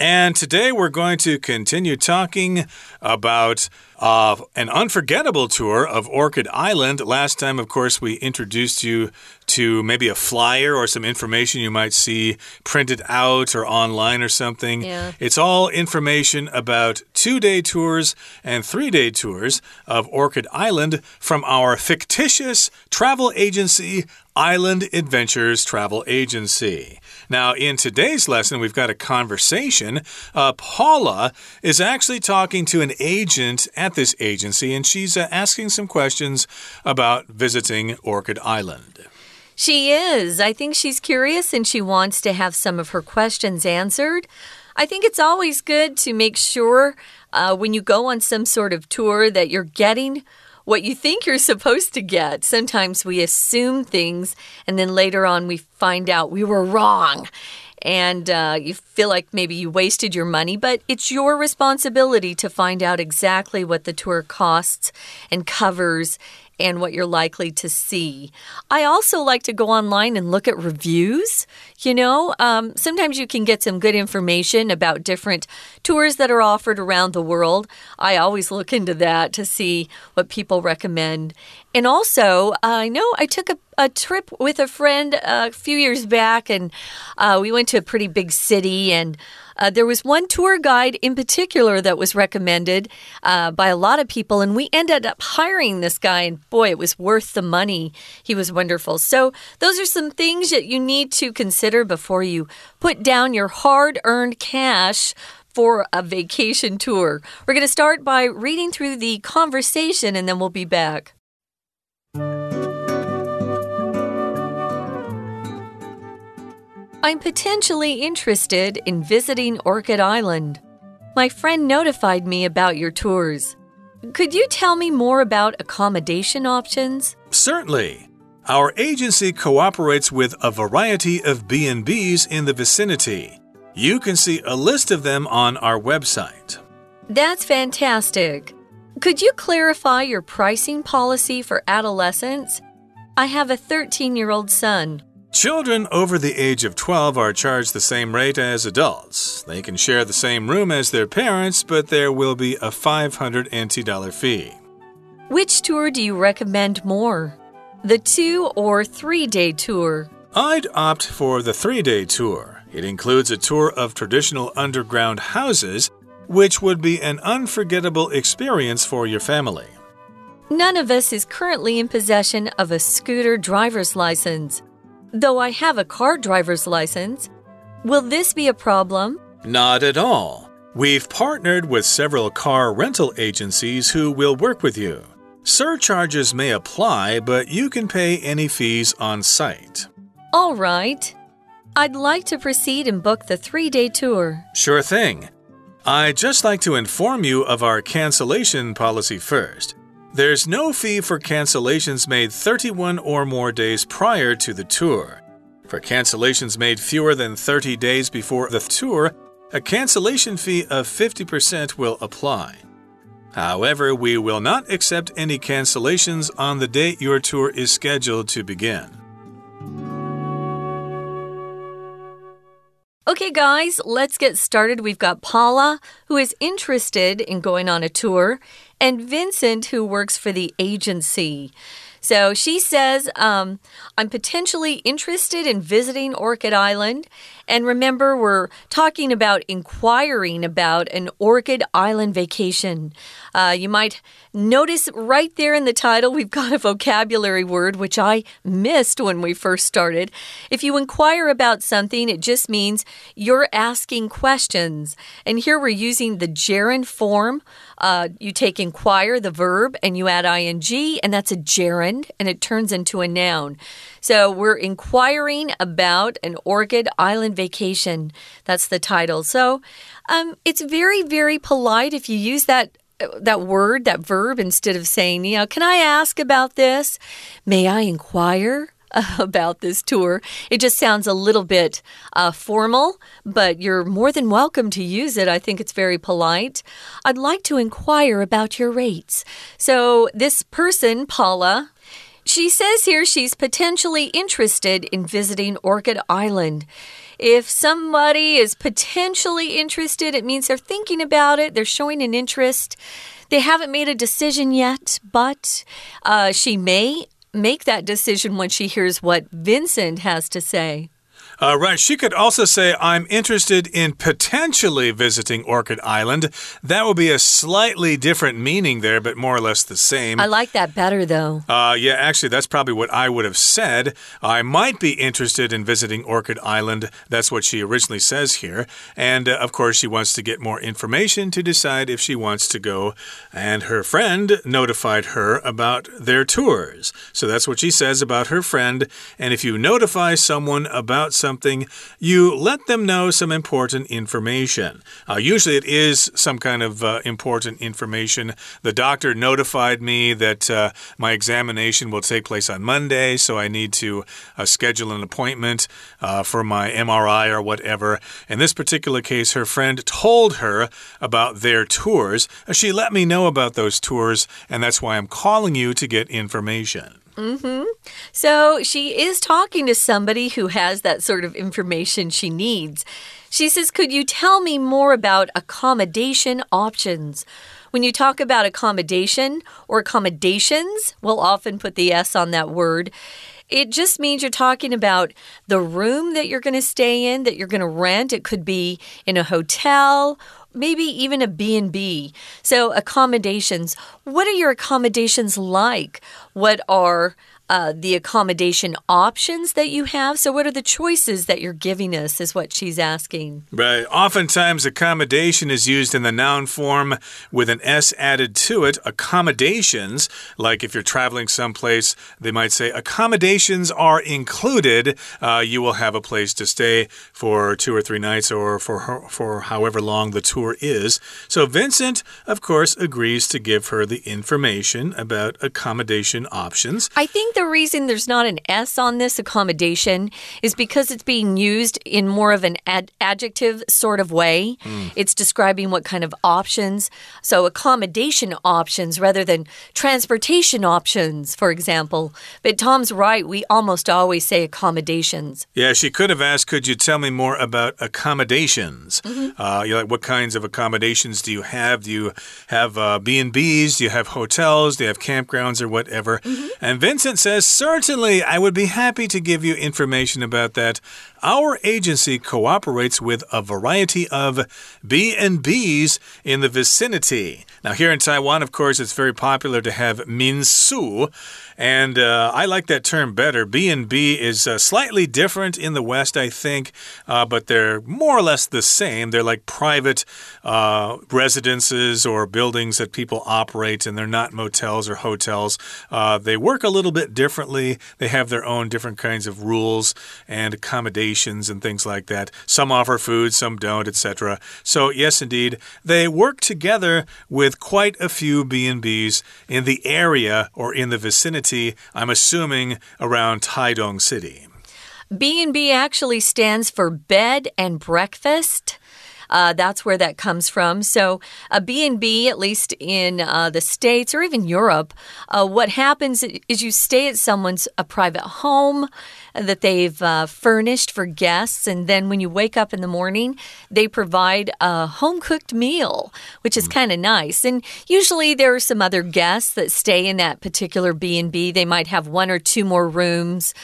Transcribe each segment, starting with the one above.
And today we're going to continue talking about uh, an unforgettable tour of Orchid Island. Last time, of course, we introduced you to maybe a flyer or some information you might see printed out or online or something. Yeah. It's all information about two day tours and three day tours of Orchid Island from our fictitious travel agency, Island Adventures Travel Agency. Now, in today's lesson, we've got a conversation. Uh, Paula is actually talking to an agent at this agency, and she's uh, asking some questions about visiting Orchid Island. She is. I think she's curious and she wants to have some of her questions answered. I think it's always good to make sure uh, when you go on some sort of tour that you're getting what you think you're supposed to get. Sometimes we assume things and then later on we find out we were wrong. And uh, you feel like maybe you wasted your money, but it's your responsibility to find out exactly what the tour costs and covers and what you're likely to see. I also like to go online and look at reviews. You know, um, sometimes you can get some good information about different tours that are offered around the world. I always look into that to see what people recommend. And also, I know I took a, a trip with a friend a few years back, and uh, we went to a pretty big city and uh, there was one tour guide in particular that was recommended uh, by a lot of people, and we ended up hiring this guy, and boy, it was worth the money. He was wonderful. So, those are some things that you need to consider before you put down your hard earned cash for a vacation tour. We're going to start by reading through the conversation, and then we'll be back. I'm potentially interested in visiting Orchid Island. My friend notified me about your tours. Could you tell me more about accommodation options? Certainly. Our agency cooperates with a variety of B&Bs in the vicinity. You can see a list of them on our website. That's fantastic. Could you clarify your pricing policy for adolescents? I have a 13 year old son. Children over the age of 12 are charged the same rate as adults. They can share the same room as their parents, but there will be a 500 NT dollar fee. Which tour do you recommend more? The two or three day tour? I'd opt for the three day tour. It includes a tour of traditional underground houses, which would be an unforgettable experience for your family. None of us is currently in possession of a scooter driver's license. Though I have a car driver's license, will this be a problem? Not at all. We've partnered with several car rental agencies who will work with you. Surcharges may apply, but you can pay any fees on site. All right. I'd like to proceed and book the three day tour. Sure thing. I'd just like to inform you of our cancellation policy first. There's no fee for cancellations made 31 or more days prior to the tour. For cancellations made fewer than 30 days before the tour, a cancellation fee of 50% will apply. However, we will not accept any cancellations on the date your tour is scheduled to begin. Okay, guys, let's get started. We've got Paula, who is interested in going on a tour, and Vincent, who works for the agency. So she says, um, I'm potentially interested in visiting Orchid Island. And remember, we're talking about inquiring about an Orchid Island vacation. Uh, you might notice right there in the title, we've got a vocabulary word which I missed when we first started. If you inquire about something, it just means you're asking questions. And here we're using the gerund form. Uh, you take inquire, the verb, and you add ing, and that's a gerund, and it turns into a noun. So we're inquiring about an Orchid Island vacation. That's the title. So um, it's very, very polite if you use that that word, that verb, instead of saying, you know, can I ask about this? May I inquire? about this tour. It just sounds a little bit uh, formal, but you're more than welcome to use it. I think it's very polite. I'd like to inquire about your rates. So, this person, Paula, She says here she's potentially interested in visiting Orchid Island. If somebody is potentially interested, it means they're thinking about it, they're showing an interest. They haven't made a decision yet, but uh, she may make that decision when she hears what Vincent has to say. Uh, right. She could also say, I'm interested in potentially visiting Orchid Island. That would be a slightly different meaning there, but more or less the same. I like that better, though. Uh, yeah, actually, that's probably what I would have said. I might be interested in visiting Orchid Island. That's what she originally says here. And uh, of course, she wants to get more information to decide if she wants to go. And her friend notified her about their tours. So that's what she says about her friend. And if you notify someone about something, something, you let them know some important information. Uh, usually it is some kind of uh, important information. The doctor notified me that uh, my examination will take place on Monday, so I need to uh, schedule an appointment uh, for my MRI or whatever. In this particular case, her friend told her about their tours. She let me know about those tours, and that's why I'm calling you to get information. Mm hmm. So she is talking to somebody who has that sort of information she needs. She says, Could you tell me more about accommodation options? When you talk about accommodation or accommodations, we'll often put the S on that word. It just means you're talking about the room that you're going to stay in, that you're going to rent. It could be in a hotel maybe even a B&B. So accommodations, what are your accommodations like? What are uh, the accommodation options that you have. So, what are the choices that you're giving us, is what she's asking. Right. Oftentimes, accommodation is used in the noun form with an S added to it. Accommodations, like if you're traveling someplace, they might say accommodations are included. Uh, you will have a place to stay for two or three nights or for, for however long the tour is. So, Vincent, of course, agrees to give her the information about accommodation options. I think the reason there's not an S on this accommodation is because it's being used in more of an ad adjective sort of way. Mm. It's describing what kind of options. So, accommodation options rather than transportation options, for example. But Tom's right. We almost always say accommodations. Yeah, she could have asked, Could you tell me more about accommodations? Mm -hmm. uh, you like, what kinds of accommodations do you have? Do you have uh, B&Bs? Do you have hotels? Do you have campgrounds or whatever? Mm -hmm. And Vincent said, says, Certainly, I would be happy to give you information about that. Our agency cooperates with a variety of B&Bs in the vicinity. Now, here in Taiwan, of course, it's very popular to have minsu. And uh, I like that term better. B&B is uh, slightly different in the West, I think, uh, but they're more or less the same. They're like private uh, residences or buildings that people operate, and they're not motels or hotels. Uh, they work a little bit differently. They have their own different kinds of rules and accommodations and things like that. Some offer food, some don't, etc. So, yes, indeed, they work together with quite a few B&Bs in the area or in the vicinity I'm assuming around Taidong City. B&B actually stands for bed and breakfast. Uh, that's where that comes from. So a B&B, at least in uh, the States or even Europe, uh, what happens is you stay at someone's a private home that they've uh, furnished for guests. And then when you wake up in the morning, they provide a home cooked meal, which is mm. kind of nice. And usually there are some other guests that stay in that particular B&B. They might have one or two more rooms.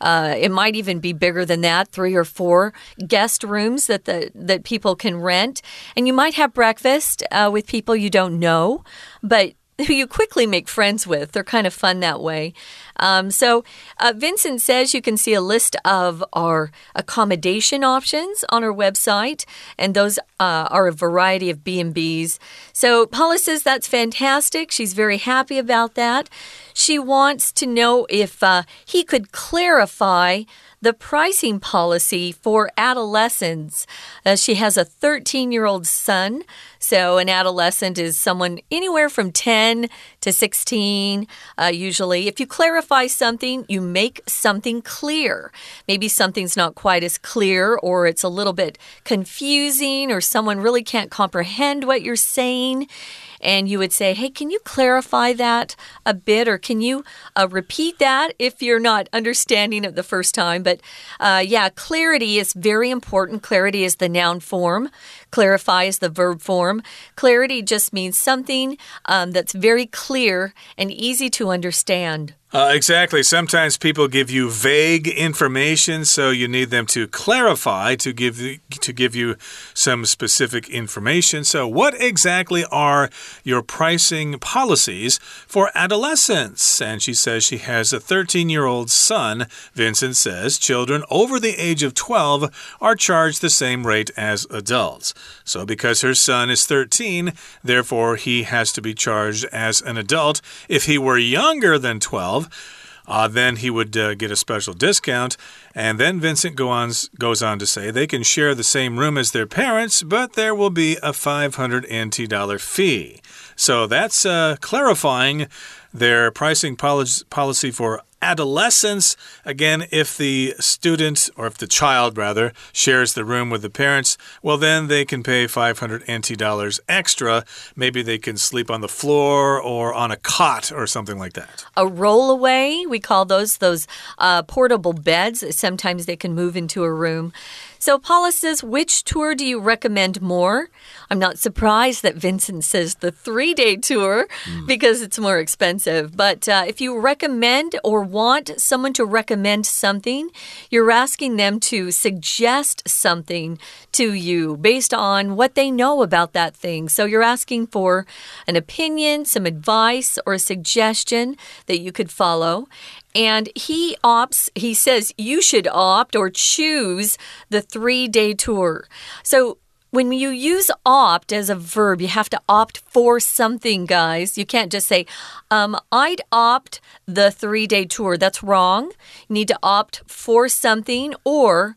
Uh, it might even be bigger than that, three or four guest rooms that the that people can rent, and you might have breakfast uh, with people you don't know, but who you quickly make friends with. They're kind of fun that way. Um, so, uh, Vincent says you can see a list of our accommodation options on our website, and those uh, are a variety of B&Bs. So, Paula says that's fantastic. She's very happy about that. She wants to know if uh, he could clarify the pricing policy for adolescents. Uh, she has a 13 year old son. So, an adolescent is someone anywhere from 10 to 16, uh, usually. If you clarify something, you make something clear. Maybe something's not quite as clear, or it's a little bit confusing, or someone really can't comprehend what you're saying. And you would say, Hey, can you clarify that a bit, or can you uh, repeat that if you're not understanding it the first time? But uh, yeah, clarity is very important. Clarity is the noun form. Clarify is the verb form. Clarity just means something um, that's very clear and easy to understand. Uh, exactly. Sometimes people give you vague information, so you need them to clarify to give to give you some specific information. So, what exactly are your pricing policies for adolescents? And she says she has a 13 year old son. Vincent says children over the age of 12 are charged the same rate as adults. So, because her son is 13, therefore he has to be charged as an adult. If he were younger than 12, uh, then he would uh, get a special discount. And then Vincent go on, goes on to say they can share the same room as their parents, but there will be a 500 NT dollar fee. So that's uh, clarifying their pricing policy for adolescence, again, if the student, or if the child rather, shares the room with the parents, well, then they can pay 500 NT dollars extra. Maybe they can sleep on the floor or on a cot or something like that. A rollaway, we call those those uh, portable beds. Sometimes they can move into a room. So Paula says, which tour do you recommend more? I'm not surprised that Vincent says the three day tour mm. because it's more expensive. But uh, if you recommend or want someone to recommend something, you're asking them to suggest something to you based on what they know about that thing. So you're asking for an opinion, some advice, or a suggestion that you could follow. And he opts, he says you should opt or choose the three day tour. So when you use opt as a verb, you have to opt for something, guys. You can't just say, um, I'd opt the three day tour. That's wrong. You need to opt for something or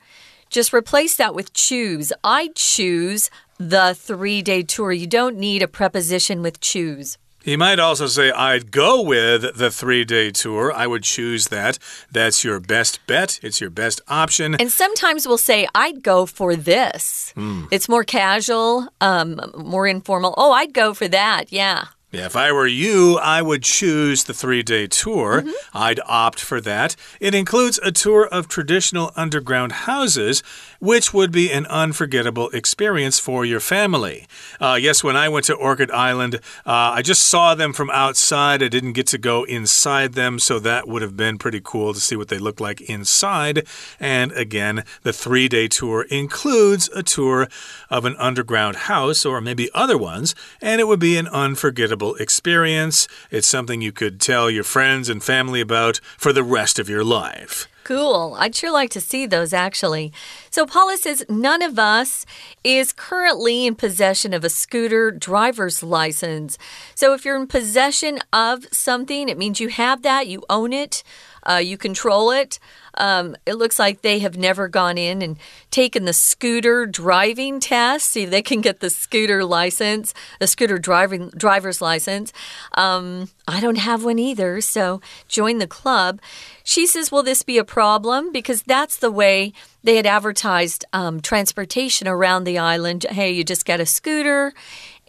just replace that with choose. I choose the three day tour. You don't need a preposition with choose. He might also say, I'd go with the three day tour. I would choose that. That's your best bet. It's your best option. And sometimes we'll say, I'd go for this. Mm. It's more casual, um, more informal. Oh, I'd go for that. Yeah. Yeah, if I were you, I would choose the three day tour. Mm -hmm. I'd opt for that. It includes a tour of traditional underground houses, which would be an unforgettable experience for your family. Uh, yes, when I went to Orchid Island, uh, I just saw them from outside. I didn't get to go inside them, so that would have been pretty cool to see what they look like inside. And again, the three day tour includes a tour of an underground house or maybe other ones, and it would be an unforgettable experience. It's something you could tell your friends and family about for the rest of your life. Cool. I'd sure like to see those actually. So, Paula says none of us is currently in possession of a scooter driver's license. So, if you're in possession of something, it means you have that, you own it, uh, you control it. Um, it looks like they have never gone in and taken the scooter driving test. See, they can get the scooter license, the scooter driving driver's license. Um, I don't have one either, so join the club. She says, Will this be a problem? Because that's the way they had advertised um, transportation around the island. Hey, you just get a scooter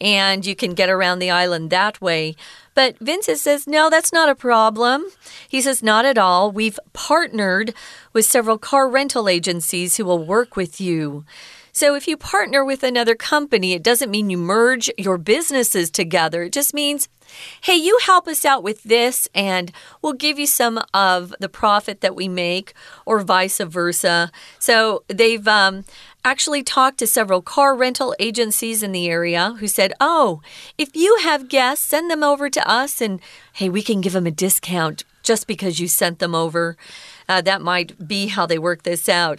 and you can get around the island that way. But Vincent says, no, that's not a problem. He says, not at all. We've partnered with several car rental agencies who will work with you. So if you partner with another company, it doesn't mean you merge your businesses together. It just means hey, you help us out with this, and we'll give you some of the profit that we make, or vice versa. So they've um, actually talked to several car rental agencies in the area who said, oh, if you have guests, send them over to us, and hey, we can give them a discount just because you sent them over. Uh, that might be how they work this out.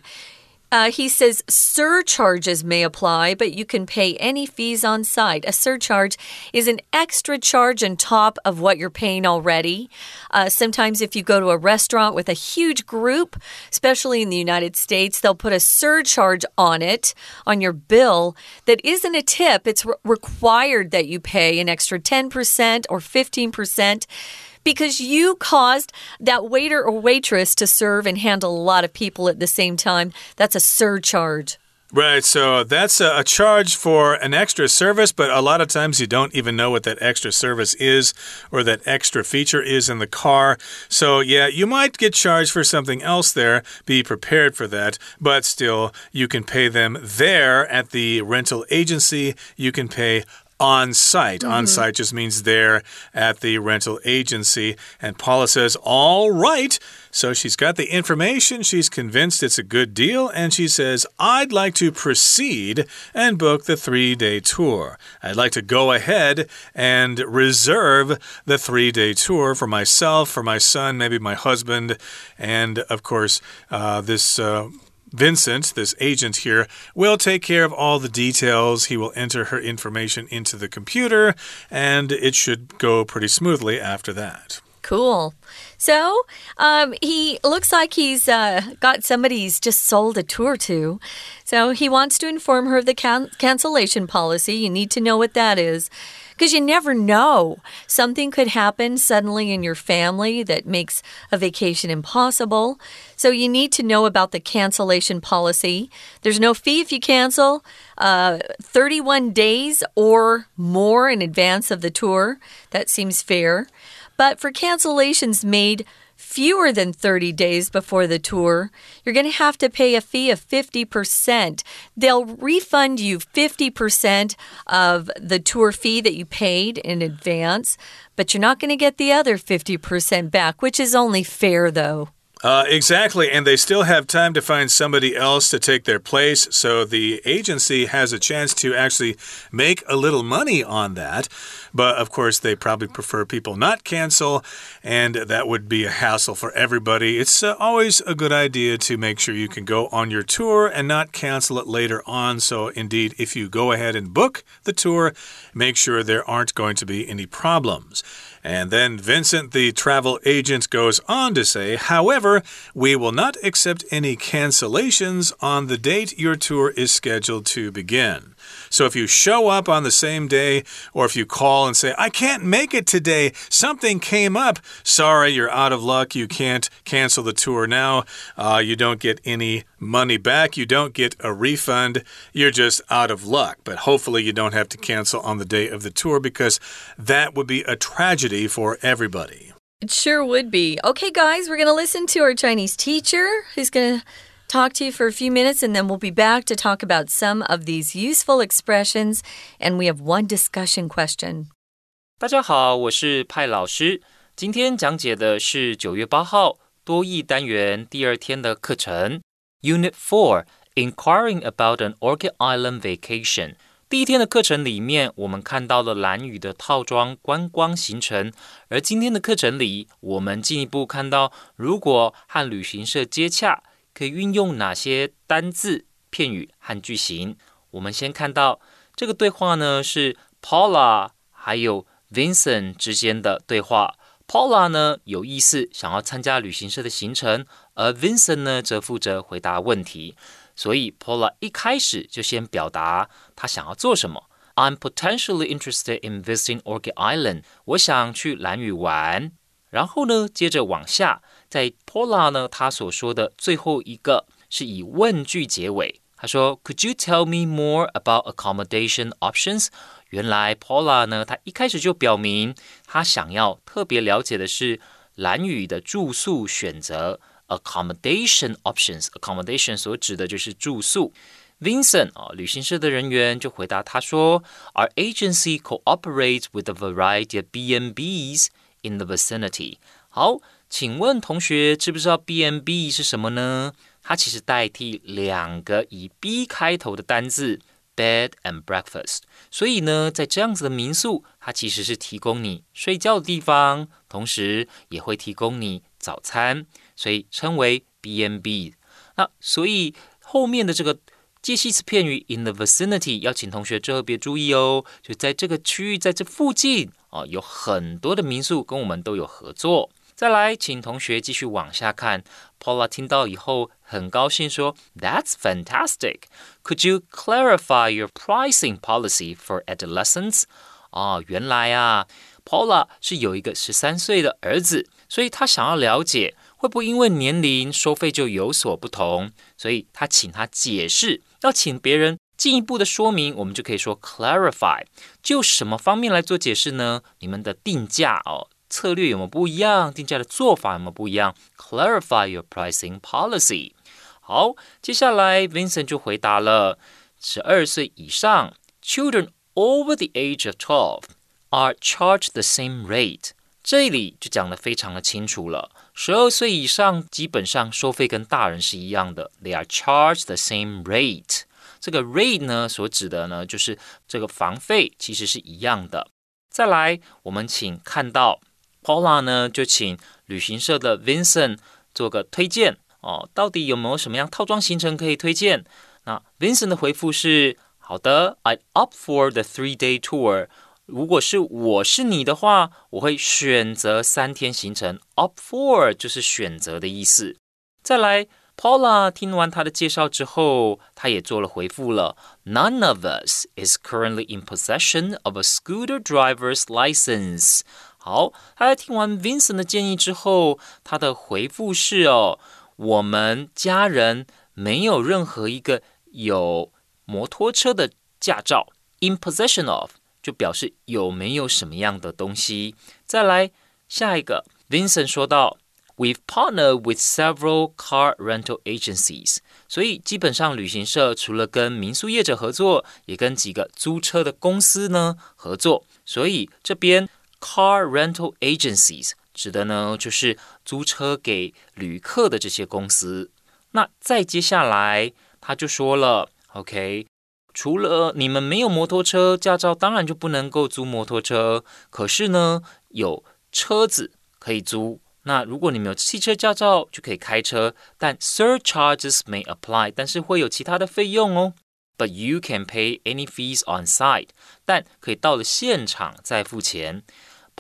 Uh, he says surcharges may apply, but you can pay any fees on site. A surcharge is an extra charge on top of what you're paying already. Uh, sometimes, if you go to a restaurant with a huge group, especially in the United States, they'll put a surcharge on it, on your bill, that isn't a tip. It's re required that you pay an extra 10% or 15% because you caused that waiter or waitress to serve and handle a lot of people at the same time. That's a surcharge. Right, so that's a, charge for an extra service, but a lot of times you don't even know what that extra service is or that extra feature is in the car. So, yeah, you might get charged for something else there. Be prepared for that, but still, you can pay them there at the rental agency. You can pay on site. Mm -hmm. On site just means there at the rental agency. And Paula says, All right. So she's got the information. She's convinced it's a good deal. And she says, I'd like to proceed and book the three day tour. I'd like to go ahead and reserve the three day tour for myself, for my son, maybe my husband, and of course, uh, this. Uh, Vincent, this agent here, will take care of all the details. He will enter her information into the computer, and it should go pretty smoothly after that. Cool. So, um, he looks like he's uh, got somebody he's just sold a tour to. So, he wants to inform her of the can cancellation policy. You need to know what that is because you never know. Something could happen suddenly in your family that makes a vacation impossible. So you need to know about the cancellation policy. There's no fee if you cancel uh, 31 days or more in advance of the tour. That seems fair. But for cancellations made fewer than 30 days before the tour, you're going to have to pay a fee of 50%. They'll refund you 50% of the tour fee that you paid in advance, but you're not going to get the other 50% back, which is only fair, though. Uh, exactly, and they still have time to find somebody else to take their place, so the agency has a chance to actually make a little money on that. But of course, they probably prefer people not cancel, and that would be a hassle for everybody. It's uh, always a good idea to make sure you can go on your tour and not cancel it later on. So, indeed, if you go ahead and book the tour, make sure there aren't going to be any problems. And then Vincent, the travel agent, goes on to say, however, we will not accept any cancellations on the date your tour is scheduled to begin. So if you show up on the same day, or if you call and say, I can't make it today, something came up, sorry, you're out of luck, you can't cancel the tour now, uh, you don't get any money back, you don't get a refund, you're just out of luck. But hopefully, you don't have to cancel on the day of the tour because that would be a tragedy for everybody. It sure would be. Okay, guys, we're going to listen to our Chinese teacher who's going to talk to you for a few minutes and then we'll be back to talk about some of these useful expressions. And we have one discussion question. 大家好，我是派老师。今天讲解的是九月八号多义单元第二天的课程，Unit Four Inquiring about an Orchid Island Vacation。第一天的课程里面，我们看到了蓝屿的套装观光行程，而今天的课程里，我们进一步看到，如果和旅行社接洽， 可以运用哪些单字、片语和句型？我们先看到这个对话呢，是 Paula 还有 Vincent 之间的对话。Paula 呢有意思，想要参加旅行社的行程，而 Vincent 呢则负责回答问题。所以 Paula 一开始就先表达他想要做什么。I'm potentially interested in visiting Orchid Island。我想去蓝屿玩。然后呢，接着往下。在 Paula 呢，他所说的最后一个是以问句结尾。他说：“Could you tell me more about accommodation options？” 原来 Paula 呢，他一开始就表明他想要特别了解的是蓝屿的住宿选择 accommodation options。accommodation 所指的就是住宿。Vincent 啊，旅行社的人员就回答他说：“Our agency cooperates with a variety of B&Bs in the vicinity。”好。 请问同学知不知道 B n B 是什么呢？它其实代替两个以 B 开头的单字 bed and breakfast。所以呢，在这样子的民宿，它其实是提供你睡觉的地方，同时也会提供你早餐，所以称为 B n B。那所以后面的这个介系词片语 in the vicinity 要请同学特别注意哦，就在这个区域，在这附近啊，有很多的民宿跟我们都有合作。再来，请同学继续往下看。Paula 听到以后很高兴，说：“That's fantastic! Could you clarify your pricing policy for adolescents？” 哦，原来啊，Paula 是有一个十三岁的儿子，所以他想要了解会不会因为年龄收费就有所不同？所以他请他解释，要请别人进一步的说明，我们就可以说 clarify。就什么方面来做解释呢？你们的定价哦，策略有没不一样？定价的做法有没不一样？Clarify your pricing policy。好，接下来 Vincent 就回答了：十二岁以上，children over the age of twelve are charged the same rate。这里就讲得非常的清楚了。十二岁以上基本上收费跟大人是一样的，they are charged the same rate。这个 rate 呢，所指的呢，就是这个房费其实是一样的。再来，我们请看到 Paula 呢，就请旅行社的 Vincent 做个推荐哦，到底有没有什么样套装行程可以推荐？那 Vincent 的回复是：好的，I'd opt for the three-day tour。如果是我是你的话，我会选择三天行程。Opt for 就是选择的意思。再来，Paula 听完他的介绍之后，他也做了回复了。None of us is currently in possession of a scooter driver's license。好，他在听完 Vincent 的建议之后，他的回复是：哦，我们家人没有任何一个有摩托车的驾照。In possession of。就表示有没有什么样的东西。再来下一个，Vincent 说到，We've partnered with several car rental agencies。所以基本上旅行社除了跟民宿业者合作，也跟几个租车的公司呢合作。所以这边 car rental agencies 指的呢就是租车给旅客的这些公司。那再接下来他就说了，OK。除了你们没有摩托车驾照，当然就不能够租摩托车。可是呢，有车子可以租。那如果你们有汽车驾照，就可以开车。但 surcharges may apply，但是会有其他的费用哦。But you can pay any fees on site，但可以到了现场再付钱。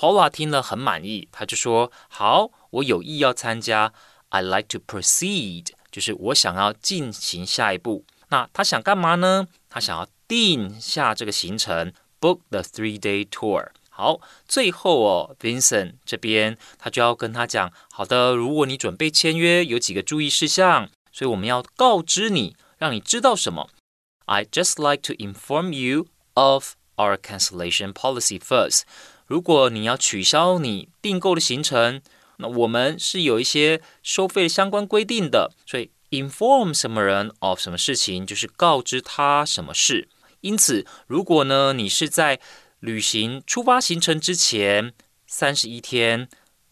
Paula 听了很满意，他就说：“好，我有意要参加。I like to proceed，就是我想要进行下一步。”那他想干嘛呢？他想要定下这个行程，book the three-day tour。好，最后哦，Vincent 这边他就要跟他讲，好的，如果你准备签约，有几个注意事项，所以我们要告知你，让你知道什么。I just like to inform you of our cancellation policy first。 如果你要取消你订购的行程，那我们是有一些收费相关规定的，所以。inform 什么人 of 什么事情，就是告知他什么事。因此，如果呢你是在旅行出发行程之前三十一天，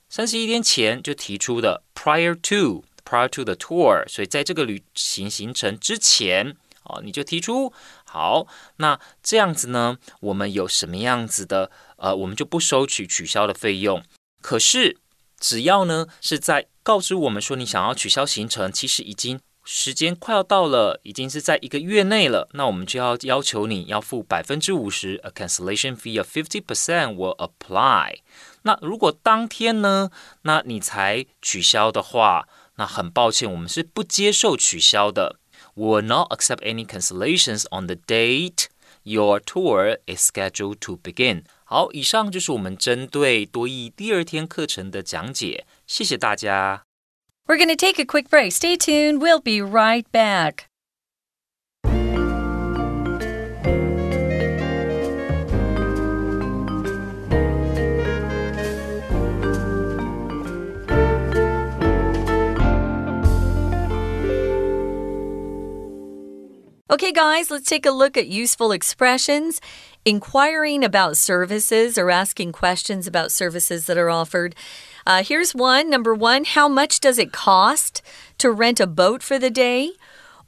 三十一天前就提出的 prior to prior to the tour，所以在这个旅行行程之前哦，你就提出好，那这样子呢，我们有什么样子的呃，我们就不收取取消的费用。可是只要呢是在告知我们说你想要取消行程，其实已经时间快要到了，已经是在一个月内了。那我们就要要求你要付百分之五十，a cancellation fee of fifty percent will apply。那如果当天呢，那你才取消的话，那很抱歉，我们是不接受取消的。Will not accept any cancellations on the date your tour is scheduled to begin。好，以上就是我们针对多益第二天课程的讲解。谢谢大家。We're going to take a quick break. Stay tuned. We'll be right back. Okay, guys, let's take a look at useful expressions. Inquiring about services or asking questions about services that are offered. Uh, here's one. Number one, how much does it cost to rent a boat for the day?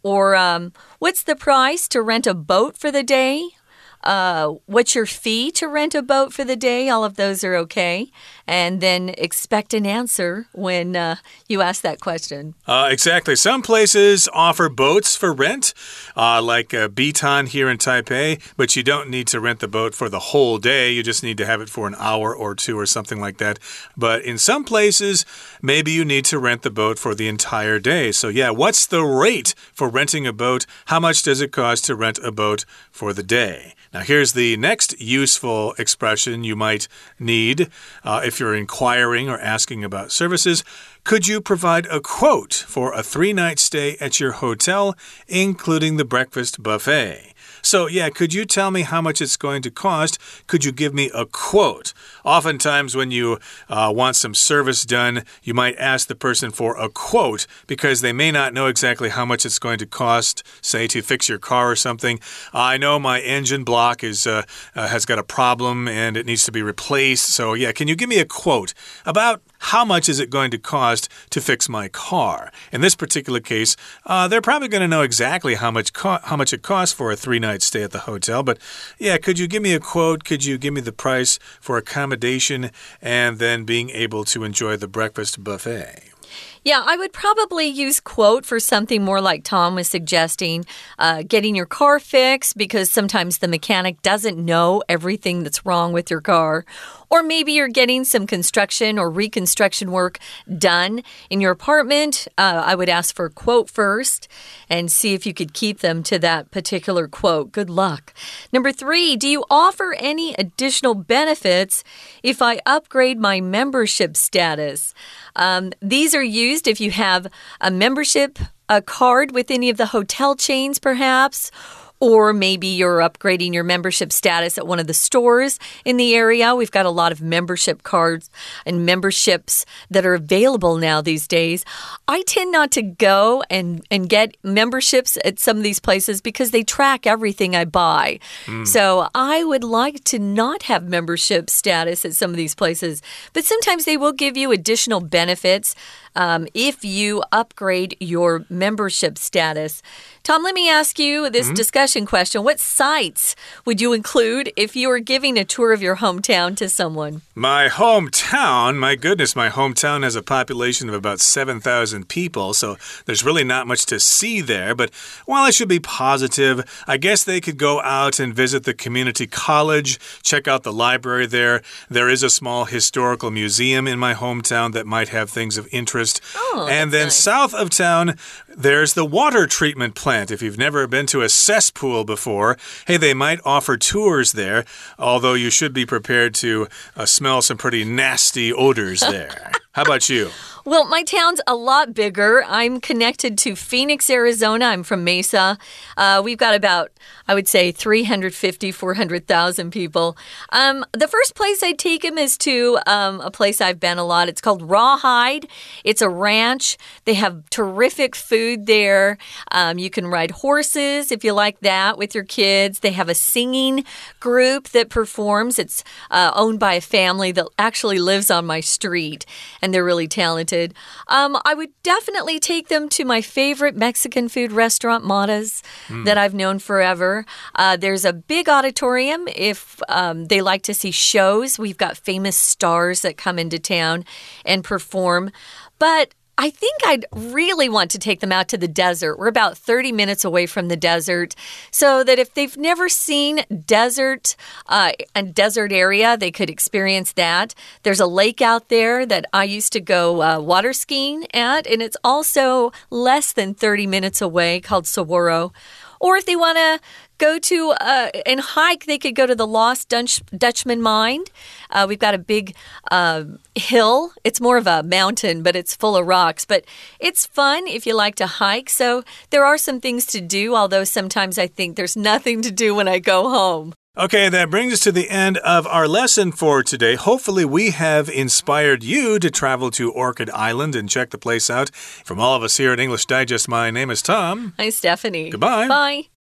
Or um, what's the price to rent a boat for the day? Uh, what's your fee to rent a boat for the day? All of those are okay. And then expect an answer when uh, you ask that question. Uh, exactly. Some places offer boats for rent, uh, like uh, Bitan here in Taipei, but you don't need to rent the boat for the whole day. You just need to have it for an hour or two or something like that. But in some places, maybe you need to rent the boat for the entire day. So, yeah, what's the rate for renting a boat? How much does it cost to rent a boat for the day? Now, here's the next useful expression you might need uh, if you're inquiring or asking about services Could you provide a quote for a three night stay at your hotel, including the breakfast buffet? So, yeah, could you tell me how much it's going to cost? Could you give me a quote? Oftentimes, when you uh, want some service done, you might ask the person for a quote because they may not know exactly how much it's going to cost, say, to fix your car or something. I know my engine block is uh, uh, has got a problem and it needs to be replaced. So, yeah, can you give me a quote about how much is it going to cost to fix my car? In this particular case, uh, they're probably going to know exactly how much how much it costs for a three night stay at the hotel. But yeah, could you give me a quote? Could you give me the price for accommodation and then being able to enjoy the breakfast buffet? Yeah, I would probably use quote for something more like Tom was suggesting, uh, getting your car fixed because sometimes the mechanic doesn't know everything that's wrong with your car. Or maybe you're getting some construction or reconstruction work done in your apartment. Uh, I would ask for a quote first and see if you could keep them to that particular quote. Good luck. Number three, do you offer any additional benefits if I upgrade my membership status? Um, these are used if you have a membership a card with any of the hotel chains, perhaps or maybe you're upgrading your membership status at one of the stores in the area. We've got a lot of membership cards and memberships that are available now these days. I tend not to go and, and get memberships at some of these places because they track everything I buy. Mm. So I would like to not have membership status at some of these places, but sometimes they will give you additional benefits um, if you upgrade your membership status. Tom, let me ask you this mm -hmm. discussion question. What sites would you include if you were giving a tour of your hometown to someone? My hometown, my goodness, my hometown has a population of about 7,000 people, so there's really not much to see there. But while I should be positive, I guess they could go out and visit the community college, check out the library there. There is a small historical museum in my hometown that might have things of interest. Oh, and then nice. south of town, there's the water treatment plant. If you've never been to a cesspool before, hey, they might offer tours there, although you should be prepared to uh, smell some pretty nasty odors there. How about you? Well, my town's a lot bigger. I'm connected to Phoenix, Arizona. I'm from Mesa. Uh, we've got about, I would say, 350, 400,000 people. Um, the first place I take him is to um, a place I've been a lot. It's called Rawhide. It's a ranch. They have terrific food there. Um, you can ride horses if you like that with your kids. They have a singing group that performs. It's uh, owned by a family that actually lives on my street, and they're really talented. Um, I would definitely take them to my favorite Mexican food restaurant, Matta's, mm. that I've known forever. Uh, there's a big auditorium if um, they like to see shows. We've got famous stars that come into town and perform. But I think I'd really want to take them out to the desert. We're about 30 minutes away from the desert, so that if they've never seen desert, uh, a desert area, they could experience that. There's a lake out there that I used to go uh, water skiing at, and it's also less than 30 minutes away called Saguaro. Or if they want to go to uh, and hike, they could go to the Lost Dutch, Dutchman Mine. Uh, we've got a big uh, hill. It's more of a mountain, but it's full of rocks. But it's fun if you like to hike. So there are some things to do, although sometimes I think there's nothing to do when I go home. Okay, that brings us to the end of our lesson for today. Hopefully, we have inspired you to travel to Orchid Island and check the place out. From all of us here at English Digest, my name is Tom. Hi, Stephanie. Goodbye. Bye.